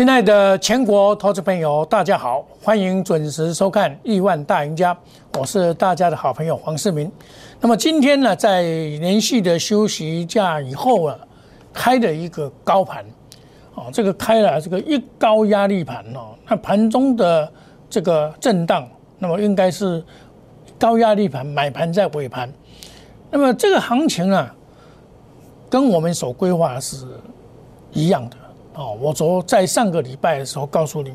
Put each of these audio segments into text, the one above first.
亲爱的全国投资朋友，大家好，欢迎准时收看《亿万大赢家》，我是大家的好朋友黄世明。那么今天呢，在连续的休息假以后啊，开了一个高盘，哦，这个开了这个一高压力盘哦，那盘中的这个震荡，那么应该是高压力盘买盘在尾盘，那么这个行情啊，跟我们所规划是一样的。哦，我昨在上个礼拜的时候告诉你，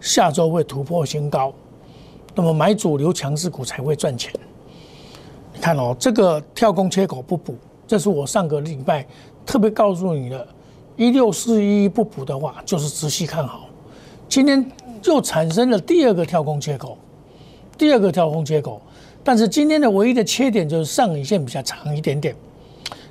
下周会突破新高，那么买主流强势股才会赚钱。你看哦，这个跳空缺口不补，这是我上个礼拜特别告诉你的，一六四一不补的话，就是仔细看好。今天又产生了第二个跳空缺口，第二个跳空缺口，但是今天的唯一的缺点就是上影线比较长一点点，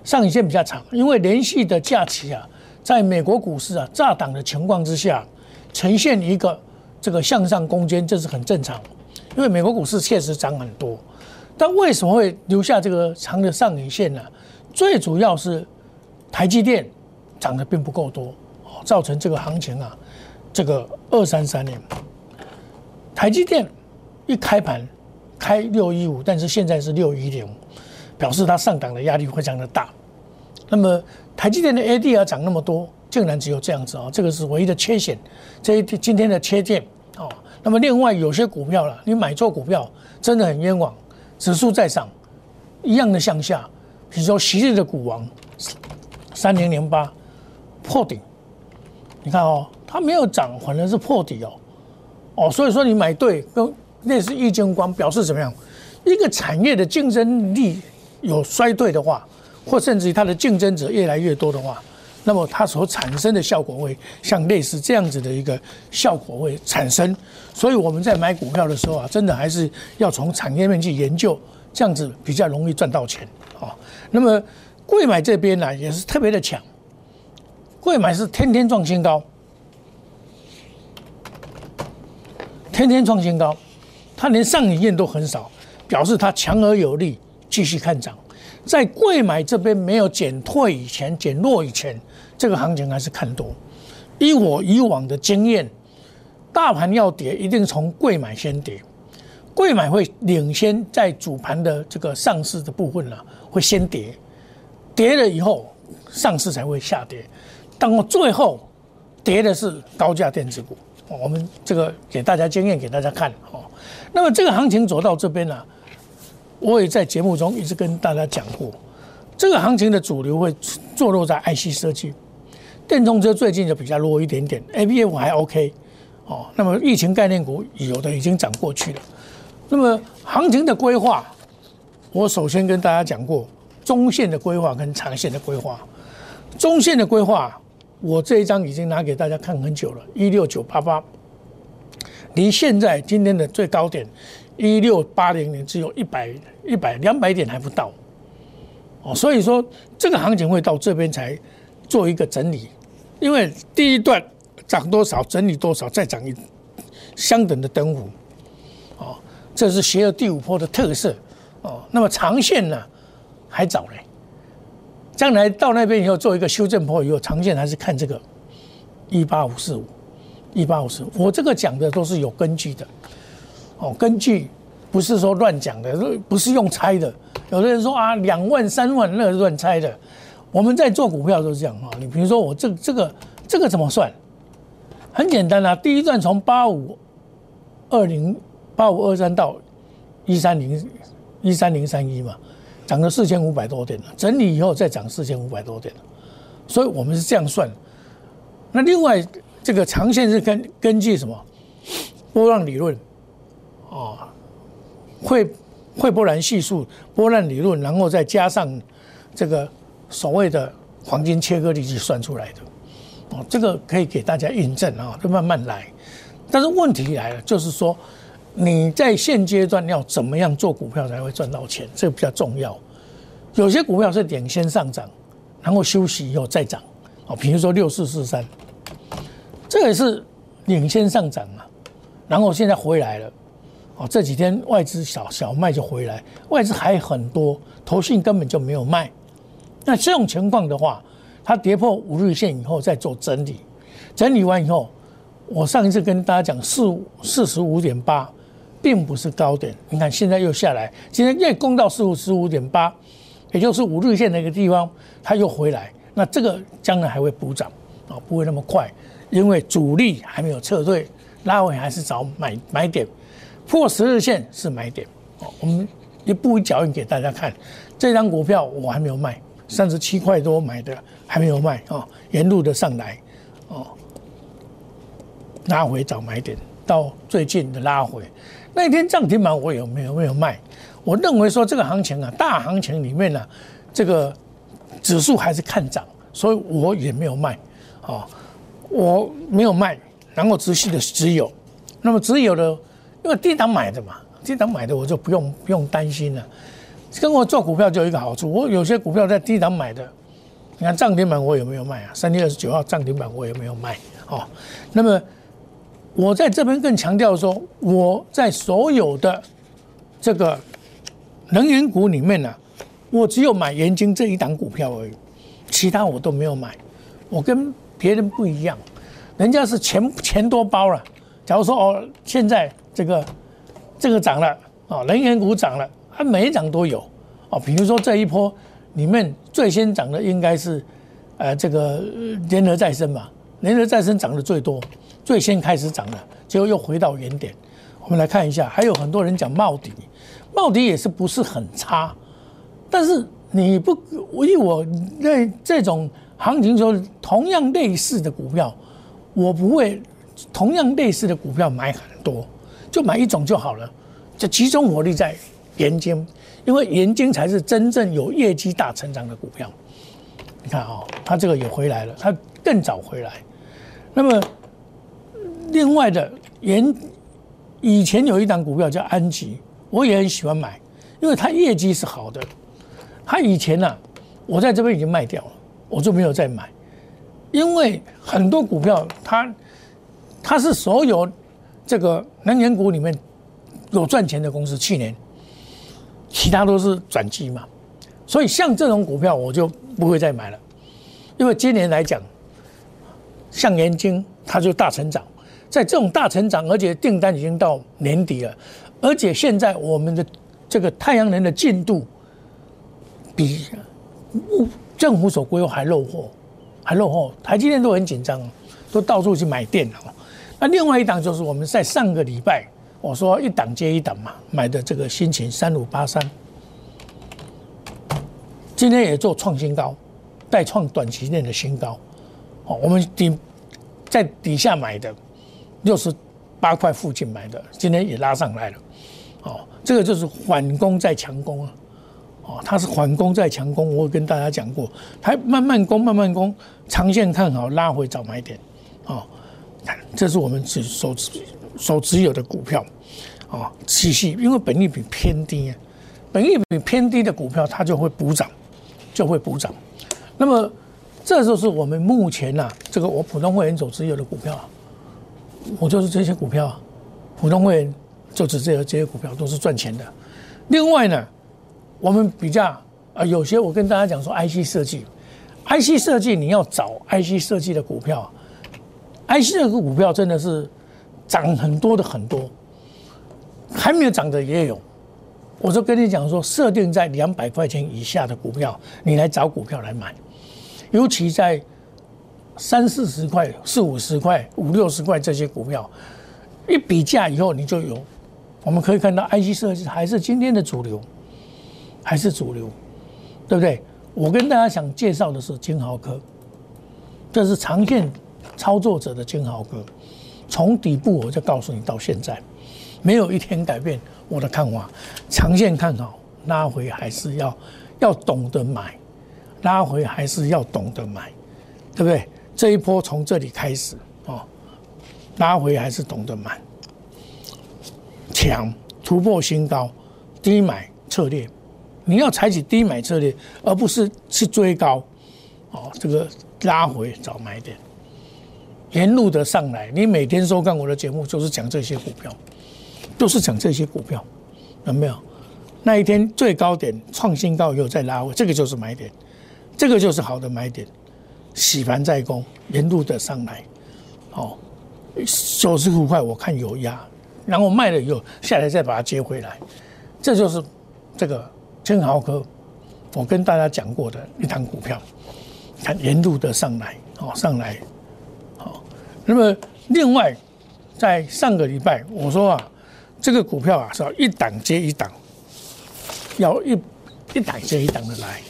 上影线比较长，因为连续的假期啊。在美国股市啊炸档的情况之下，呈现一个这个向上攻坚，这是很正常。因为美国股市确实涨很多，但为什么会留下这个长的上影线呢？最主要是台积电涨得并不够多，造成这个行情啊，这个二三三年，台积电一开盘开六一五，但是现在是六一零，表示它上档的压力非常的大。那么台积电的 ADR 涨那么多，竟然只有这样子啊，这个是唯一的缺陷。这一今天的缺陷哦。那么另外有些股票了，你买错股票真的很冤枉。指数在涨，一样的向下。比如说昔日的股王三零零八破顶，你看哦，它没有涨，反而是破底哦。哦，所以说你买对，跟类似易晶光表示怎么样？一个产业的竞争力有衰退的话。或甚至于它的竞争者越来越多的话，那么它所产生的效果会像类似这样子的一个效果会产生。所以我们在买股票的时候啊，真的还是要从产业面去研究，这样子比较容易赚到钱啊。那么贵买这边呢也是特别的强，贵买是天天创新高，天天创新高，它连上影线都很少，表示它强而有力，继续看涨。在贵买这边没有减退以前、减弱以前，这个行情还是看多。以我以往的经验，大盘要跌，一定从贵买先跌。贵买会领先在主盘的这个上市的部分呢，会先跌，跌了以后上市才会下跌。当最后跌的是高价电子股，我们这个给大家经验给大家看哦。那么这个行情走到这边呢？我也在节目中一直跟大家讲过，这个行情的主流会坐落在 IC 设计，电动车最近就比较弱一点点，ABF 还 OK，哦，那么疫情概念股有的已经涨过去了。那么行情的规划，我首先跟大家讲过中线的规划跟长线的规划。中线的规划，我这一张已经拿给大家看很久了，一六九八八，离现在今天的最高点。一六八零年只有一百一百两百点还不到，哦，所以说这个行情会到这边才做一个整理，因为第一段涨多少整理多少再涨一相等的灯幅，哦，这是邪恶第五波的特色，哦，那么长线呢还早嘞，将来到那边以后做一个修正波以后，长线还是看这个一八五四五一八五四五，我这个讲的都是有根据的。哦，根据不是说乱讲的，不是用猜的。有的人说啊，两万三万那是乱猜的。我们在做股票都是这样啊。你比如说我这这个这个怎么算？很简单啊，第一段从八五二零八五二三到一三零一三零三一嘛，涨了四千五百多点了。整理以后再涨四千五百多点，所以我们是这样算。那另外这个长线是根根据什么波浪理论？哦，会会波澜系数、波浪理论，然后再加上这个所谓的黄金切割率去算出来的。哦，这个可以给大家印证啊，就慢慢来。但是问题来了，就是说你在现阶段要怎么样做股票才会赚到钱？这个比较重要。有些股票是领先上涨，然后休息以后再涨。哦，比如说六四四三，这也是领先上涨啊，然后现在回来了。哦，这几天外资小小卖就回来，外资还很多，投信根本就没有卖。那这种情况的话，它跌破五日线以后再做整理，整理完以后我上一次跟大家讲四四十五点八，并不是高点。你看现在又下来，今天又攻到四五十五点八，也就是五日线那个地方，它又回来。那这个将来还会补涨啊，不会那么快，因为主力还没有撤退，拉尾还是找买买点，破十日线是买点。哦，我们一步一脚印给大家看，这张股票我还没有卖，三十七块多买的还没有卖啊，沿路的上来，哦。拉回找买点，到最近的拉回，那天涨停板我有没有没有卖？我认为说这个行情啊，大行情里面呢，这个指数还是看涨，所以我也没有卖，啊，我没有卖，然后持续的持有，那么持有的，因为低档买的嘛，低档买的我就不用不用担心了。跟我做股票就有一个好处，我有些股票在低档买的，你看涨停板我有没有卖啊？三月二十九号涨停板我也没有卖，哦，那么。我在这边更强调说，我在所有的这个能源股里面呢，我只有买盐金这一档股票而已，其他我都没有买。我跟别人不一样，人家是钱钱多包了。假如说哦，现在这个这个涨了啊，能源股涨了，它每一涨都有哦。比如说这一波里面最先涨的应该是呃这个联合再生吧，联合再生涨的最多。最先开始涨的，结果又回到原点。我们来看一下，还有很多人讲茂迪，茂迪也是不是很差，但是你不，以我那这种行情说，同样类似的股票，我不会同样类似的股票买很多，就买一种就好了，就集中火力在盐金，因为盐金才是真正有业绩大成长的股票。你看啊，它这个也回来了，它更早回来，那么。另外的，盐以前有一档股票叫安吉，我也很喜欢买，因为它业绩是好的。它以前呢，我在这边已经卖掉了，我就没有再买，因为很多股票它它是所有这个能源股里面有赚钱的公司，去年其他都是转机嘛，所以像这种股票我就不会再买了，因为今年来讲，像元晶它就大成长。在这种大成长，而且订单已经到年底了，而且现在我们的这个太阳能的进度比政府所规划还落后，还落后。台积电都很紧张，都到处去买电脑。另外一档就是我们在上个礼拜我说一档接一档嘛，买的这个新情三五八三，今天也做创新高，再创短期内的新高。哦，我们底在底下买的。六十八块附近买的，今天也拉上来了，哦，这个就是缓攻再强攻啊，哦，它是缓攻再强攻，我跟大家讲过，它慢慢攻，慢慢攻，长线看好，拉回找买点，哦，这是我们持所持所持有的股票，啊，体系，因为本利比偏低，本利比偏低的股票它就会补涨，就会补涨，那么这就是我们目前呐，这个我普通会员所持有的股票。我就是这些股票，普通会员就只这些这些股票都是赚钱的。另外呢，我们比较啊，有些我跟大家讲说，IC 设计，IC 设计你要找 IC 设计的股票，IC 这个股票真的是涨很多的很多，还没有涨的也有。我就跟你讲说，设定在两百块钱以下的股票，你来找股票来买，尤其在。三四十块、四五十块、五六十块这些股票，一比价以后你就有。我们可以看到，IC 设计还是今天的主流，还是主流，对不对？我跟大家想介绍的是金豪科，这是长线操作者的金豪哥。从底部我就告诉你，到现在没有一天改变我的看法。长线看好，拉回还是要要懂得买，拉回还是要懂得买，对不对？这一波从这里开始哦，拉回还是懂得买，强突破新高，低买策略，你要采取低买策略，而不是去追高，哦，这个拉回找买点，沿路的上来，你每天收看我的节目就是讲这些股票，都是讲这些股票，有没有？那一天最高点创新高以后再拉回，这个就是买点，这个就是好的买点。洗盘再攻，沿路的上来，哦，九十五块我看有压，然后卖了以后下来再把它接回来，这就是这个千豪科，我跟大家讲过的一档股票，看沿路的上来，哦上来，那么另外在上个礼拜我说啊，这个股票啊是要一档接一档，要一一档接一档的来，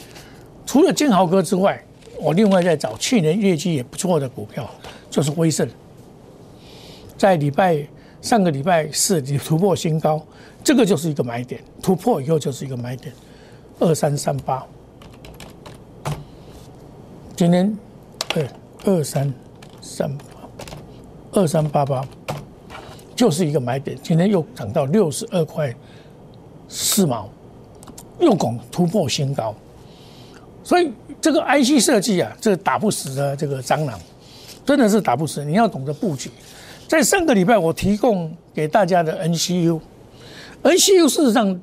除了金豪哥之外，我另外在找去年业绩也不错的股票，就是威盛。在礼拜上个礼拜四你突破新高，这个就是一个买点。突破以后就是一个买点，二三三八。今天，对，二三三八，二三八八，就是一个买点。今天又涨到六十二块四毛，又拱突破新高。所以这个 IC 设计啊，这打不死的这个蟑螂，真的是打不死。你要懂得布局。在上个礼拜，我提供给大家的 NCU，NCU 事实上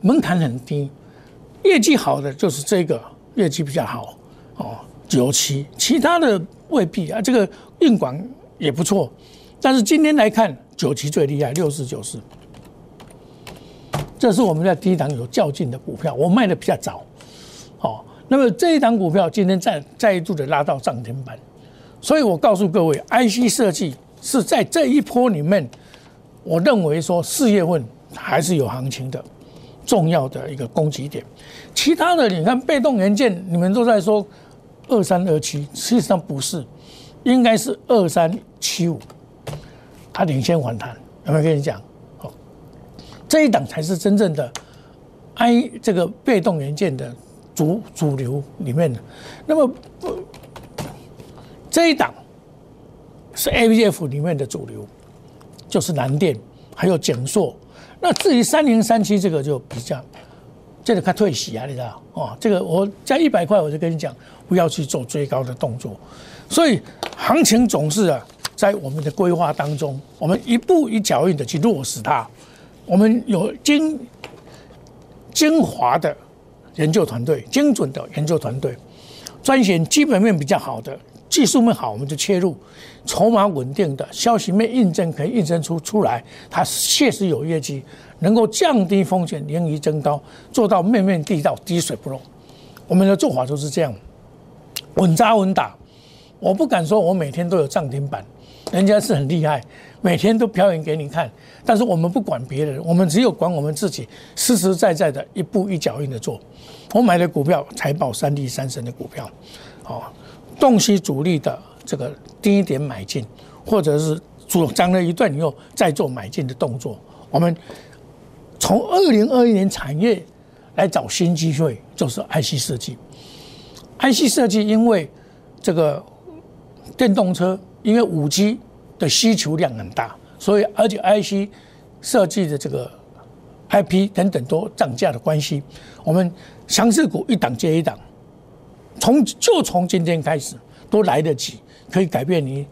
门槛很低，业绩好的就是这个业绩比较好哦，九七，其他的未必啊。这个运管也不错，但是今天来看，九七最厉害，六四九四，这是我们在第一档有较劲的股票，我卖的比较早，哦，那么这一档股票今天再再一度的拉到涨停板，所以我告诉各位，IC 设计。是在这一波里面，我认为说四月份还是有行情的，重要的一个攻击点。其他的你看被动元件，你们都在说二三二七，实际上不是，应该是二三七五，它领先反弹。有没有跟你讲？哦，这一档才是真正的 I 这个被动元件的主主流里面的。那么这一档。是 A V F 里面的主流，就是南电，还有景硕。那至于三零三七这个就比较，这个看退息啊，你知道哦？这个我加一百块，我就跟你讲，不要去做追高的动作。所以行情总是啊，在我们的规划当中，我们一步一脚印的去落实它。我们有精精华的研究团队，精准的研究团队，专选基本面比较好的。技术面好，我们就切入；筹码稳定的消息面印证可以印证出出来，它确实有业绩，能够降低风险，盈余增高，做到面面地道，滴水不漏。我们的做法就是这样，稳扎稳打。我不敢说我每天都有涨停板，人家是很厉害，每天都表演给你看。但是我们不管别人，我们只有管我们自己，实实在在的一步一脚印的做。我买的股票财报三利三神的股票，好。洞悉主力的这个低点买进，或者是主涨了一段以后再做买进的动作。我们从二零二一年产业来找新机会，就是 IC 设计。IC 设计因为这个电动车，因为五 G 的需求量很大，所以而且 IC 设计的这个 IP 等等都涨价的关系，我们强势股一档接一档。从就从今天开始都来得及，可以改变你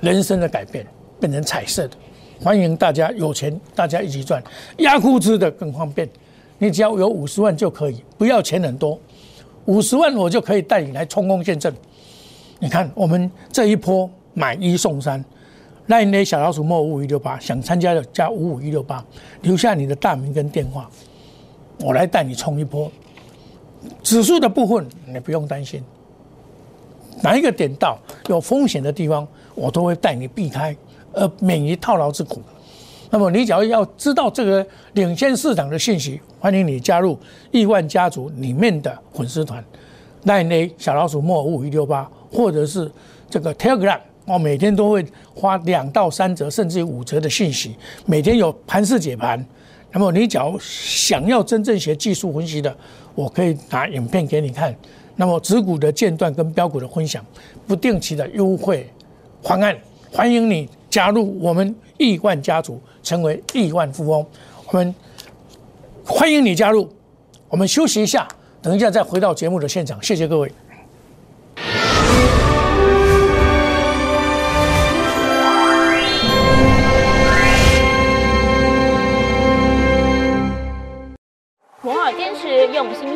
人生的改变，变成彩色的。欢迎大家有钱，大家一起赚，压库资的更方便。你只要有五十万就可以，不要钱很多，五十万我就可以带你来冲锋陷阵。你看我们这一波买一送三，那那小老鼠莫五五一六八，想参加的加五五一六八，留下你的大名跟电话，我来带你冲一波。指数的部分你不用担心，哪一个点到有风险的地方，我都会带你避开，而免于套牢之苦。那么你只要要知道这个领先市场的信息，欢迎你加入亿万家族里面的粉丝团，那那小老鼠莫五五一六八，或者是这个 Telegram，我每天都会花两到三折，甚至五折的信息，每天有盘式解盘。那么你只要想要真正学技术分析的，我可以拿影片给你看。那么指股的间断跟标股的分享，不定期的优惠方案，欢迎你加入我们亿万家族，成为亿万富翁。我们欢迎你加入。我们休息一下，等一下再回到节目的现场。谢谢各位。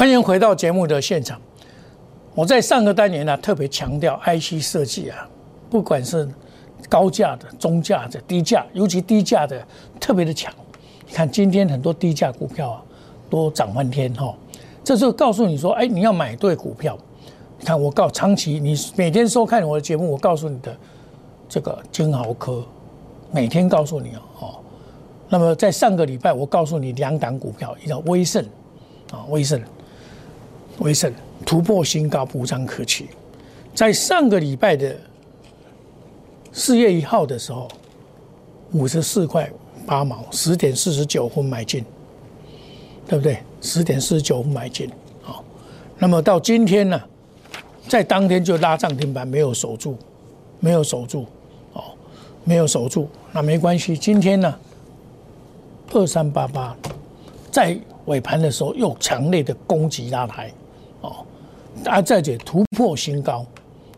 欢迎回到节目的现场。我在上个单元呢，特别强调 IC 设计啊，不管是高价的、中价的、低价，尤其低价的特别的强。你看今天很多低价股票啊，都涨翻天哈。这就告诉你说，哎，你要买对股票。你看我告长期，你每天收看我的节目，我告诉你的这个金豪科，每天告诉你哦。那么在上个礼拜，我告诉你两档股票，一个威盛啊，威盛。威盛突破新高，不涨可期。在上个礼拜的四月一号的时候，五十四块八毛，十点四十九分买进，对不对？十点四十九分买进，好。那么到今天呢，在当天就拉涨停板，没有守住，没有守住，哦，没有守住，那没关系。今天呢，二三八八，在尾盘的时候又强烈的攻击拉抬。哦，啊，再者突破新高，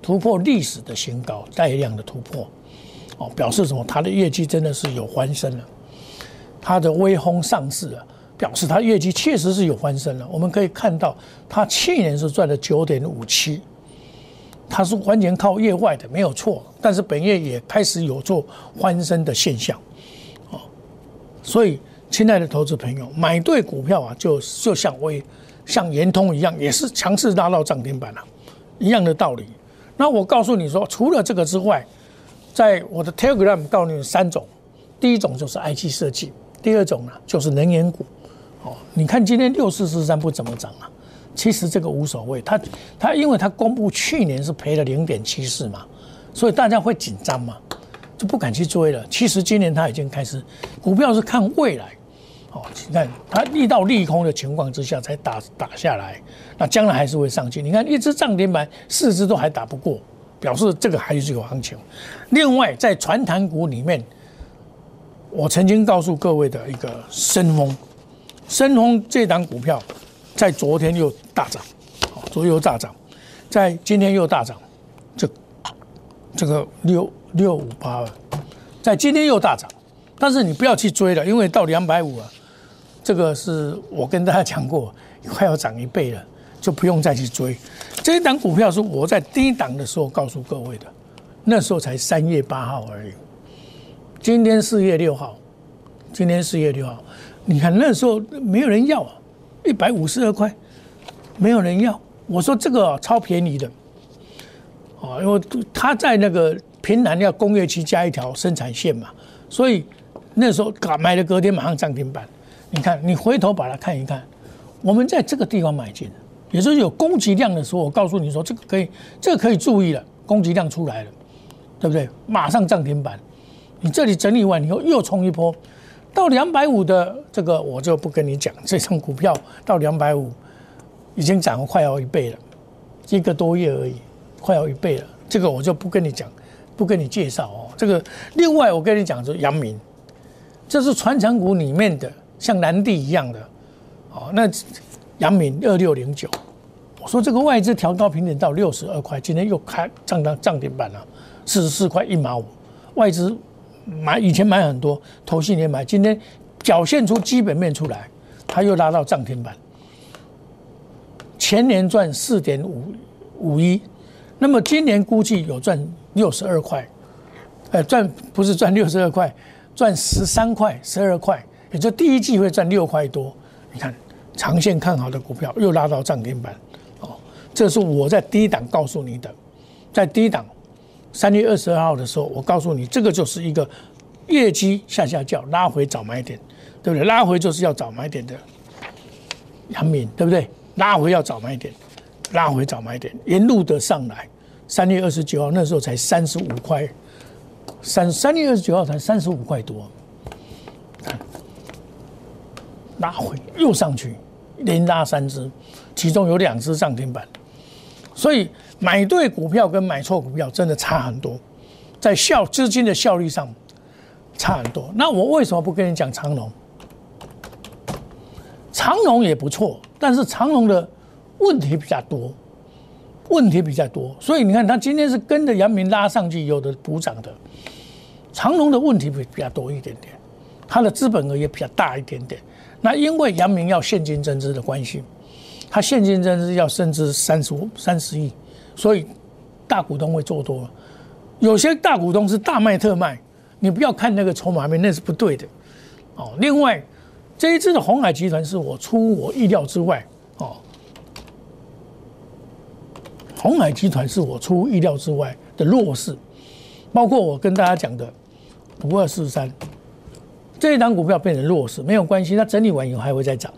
突破历史的新高，带量的突破，哦，表示什么？它的业绩真的是有翻身了，它的微风上市了，表示它业绩确实是有翻身了。我们可以看到，它去年是赚了九点五七，它是完全靠业外的，没有错。但是本业也开始有做翻身的现象，哦，所以亲爱的投资朋友，买对股票啊，就就像微。像圆通一样，也是强势拉到涨停板了，一样的道理。那我告诉你说，除了这个之外，在我的 Telegram 告诉你三种，第一种就是 IC 设计，第二种呢就是能源股。哦，你看今天六四四三不怎么涨啊？其实这个无所谓，它它因为它公布去年是赔了零点七四嘛，所以大家会紧张嘛，就不敢去追了。其实今年它已经开始，股票是看未来。哦，你看它遇到利空的情况之下才打打下来，那将来还是会上去。你看一只涨停板，四只都还打不过，表示这个还是有行情。另外，在传谈股里面，我曾经告诉各位的一个深丰，深丰这档股票在昨天又大涨，昨又大涨，在今天又大涨，这这个六六五八二，在今天又大涨，但是你不要去追了，因为到两百五啊。这个是我跟大家讲过，快要涨一倍了，就不用再去追。这一档股票是我在低档的时候告诉各位的，那时候才三月八号而已。今天四月六号，今天四月六号，你看那时候没有人要啊，一百五十二块，没有人要。我说这个超便宜的，哦，因为他在那个平南要工业区加一条生产线嘛，所以那时候买的隔天马上涨停板。你看，你回头把它看一看，我们在这个地方买进，也就是有供给量的时候，我告诉你说，这个可以，这个可以注意了，供给量出来了，对不对？马上涨停板，你这里整理完以后又冲一波，到两百五的这个我就不跟你讲，这张股票到两百五已经涨了快要一倍了，一个多月而已，快要一倍了，这个我就不跟你讲，不跟你介绍哦。这个另外我跟你讲，是阳明，这是传承股里面的。像南地一样的，哦，那阳明二六零九，我说这个外资调高平点到六十二块，今天又开涨到涨停板了，四十四块一毛五，外资买以前买很多，投信也买，今天表现出基本面出来，它又拉到涨停板，前年赚四点五五一，那么今年估计有赚六十二块，呃，赚不是赚六十二块，赚十三块十二块。也就第一季会赚六块多，你看长线看好的股票又拉到涨停板，哦，这是我在低档告诉你的，在低档三月二十二号的时候，我告诉你这个就是一个业绩下下叫拉回找买点，对不对？拉回就是要找买点的，杨敏对不对？拉回要找买点，拉回找买点，沿路的上来，三月二十九号那时候才三十五块，三三月二十九号才三十五块多。拉回又上去，连拉三只，其中有两只涨停板，所以买对股票跟买错股票真的差很多，在效资金的效率上差很多。那我为什么不跟你讲长龙？长龙也不错，但是长龙的问题比较多，问题比较多，所以你看它今天是跟着阳明拉上去，有的补涨的。长龙的问题比比较多一点点，它的资本额也比较大一点点。那因为阳明要现金增资的关系，他现金增资要增资三十五三十亿，所以大股东会做多。有些大股东是大卖特卖，你不要看那个筹码面，那是不对的。哦，另外这一次的红海集团是我出我意料之外哦，红海集团是我出意料之外的弱势，包括我跟大家讲的五二四三。这一档股票变成弱势没有关系，它整理完以后还会再涨，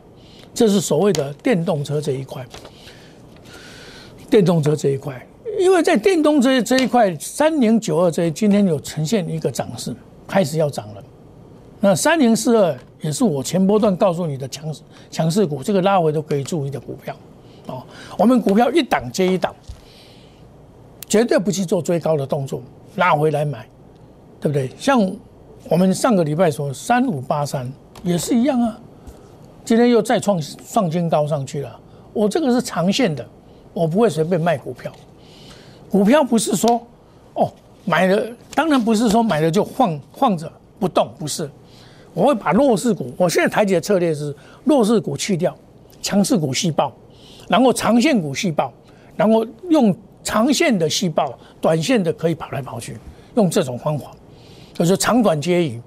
这是所谓的电动车这一块。电动车这一块，因为在电动车这一块，三零九二这今天有呈现一个涨势，开始要涨了。那三零四二也是我前波段告诉你的强强势股，这个拉回都可以注意的股票。哦，我们股票一档接一档，绝对不去做追高的动作，拉回来买，对不对？像。我们上个礼拜说三五八三也是一样啊，今天又再创创新高上去了。我这个是长线的，我不会随便卖股票。股票不是说哦买了，当然不是说买了就放放着不动，不是。我会把弱势股，我现在台积的策略是弱势股去掉，强势股细胞，然后长线股细胞，然后用长线的细胞，短线的可以跑来跑去，用这种方法。就是长短皆宜，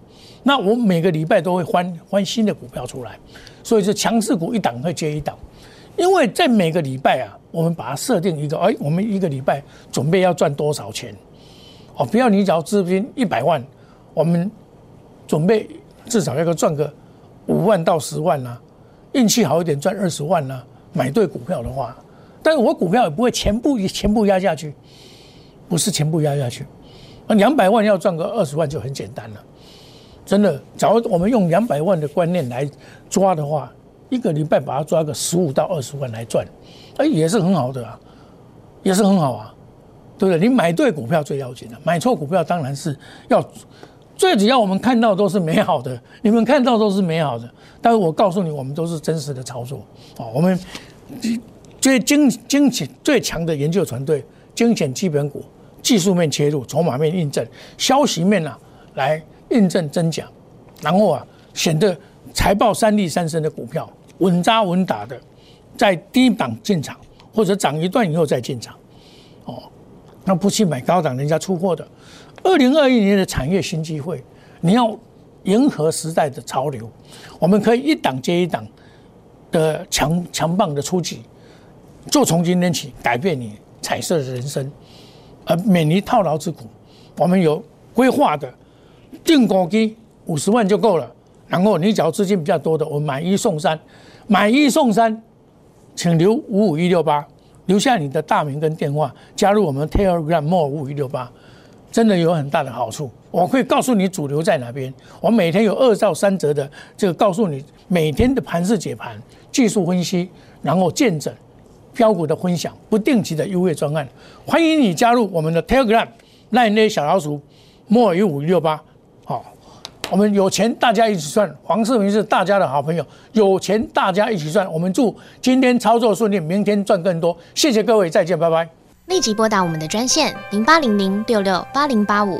那我每个礼拜都会换换新的股票出来，所以是强势股一档会接一档，因为在每个礼拜啊，我们把它设定一个，哎，我们一个礼拜准备要赚多少钱？哦，不要你只要资金一百万，我们准备至少要赚个五万到十万呐，运气好一点赚二十万呐，买对股票的话，但是我股票也不会全部全部压下去，不是全部压下去。那两百万要赚个二十万就很简单了，真的。假如我们用两百万的观念来抓的话，一个礼拜把它抓个十五到二十万来赚，哎，也是很好的啊，也是很好啊，对不对？你买对股票最要紧的，买错股票当然是要。最主要我们看到都是美好的，你们看到都是美好的，但是我告诉你，我们都是真实的操作啊。我们最精精简最强的研究团队，精选基本股。技术面切入，筹码面印证，消息面呢来印证真假，然后啊显得财报三利三升的股票稳扎稳打的，在低档进场或者涨一段以后再进场，哦，那不去买高档人家出货的。二零二一年的产业新机会，你要迎合时代的潮流，我们可以一档接一档的强强棒的出击，就从今天起改变你彩色的人生。而免于套牢之苦，我们有规划的定股基五十万就够了。然后你只要资金比较多的，我买一送三，买一送三，请留五五一六八，留下你的大名跟电话，加入我们 Telegram More 五五一六八，真的有很大的好处。我会告诉你主流在哪边，我每天有二到三折的这个告诉你每天的盘势解盘、技术分析，然后见证。标股的分享，不定期的优惠专案，欢迎你加入我们的 Telegram，赖内小老鼠莫尔五六八，好，我们有钱大家一起赚，黄世明是大家的好朋友，有钱大家一起赚，我们祝今天操作顺利，明天赚更多，谢谢各位，再见，拜拜。立即拨打我们的专线零八零零六六八零八五。